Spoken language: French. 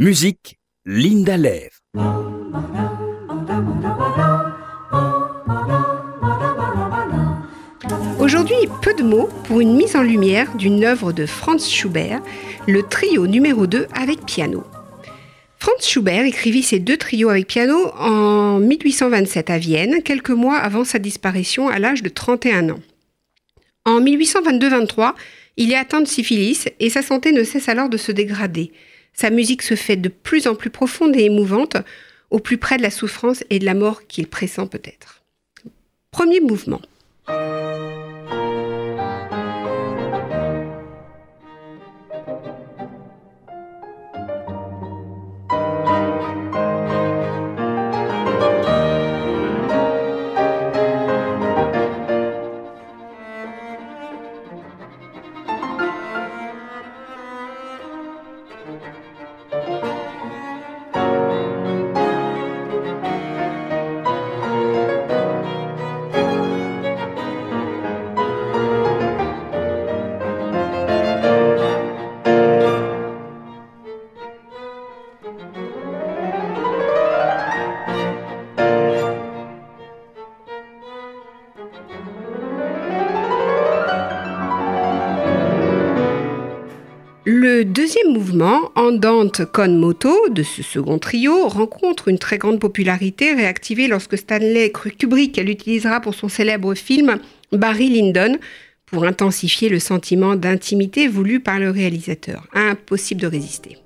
Musique, Linda Lev. Aujourd'hui, peu de mots pour une mise en lumière d'une œuvre de Franz Schubert, le trio numéro 2 avec piano. Franz Schubert écrivit ses deux trios avec piano en 1827 à Vienne, quelques mois avant sa disparition à l'âge de 31 ans. En 1822-23, il est atteint de syphilis et sa santé ne cesse alors de se dégrader. Sa musique se fait de plus en plus profonde et émouvante, au plus près de la souffrance et de la mort qu'il pressent peut-être. Premier mouvement. deuxième mouvement, Andante con moto, de ce second trio, rencontre une très grande popularité, réactivée lorsque Stanley Kubrick l'utilisera pour son célèbre film Barry Lyndon, pour intensifier le sentiment d'intimité voulu par le réalisateur. Impossible de résister.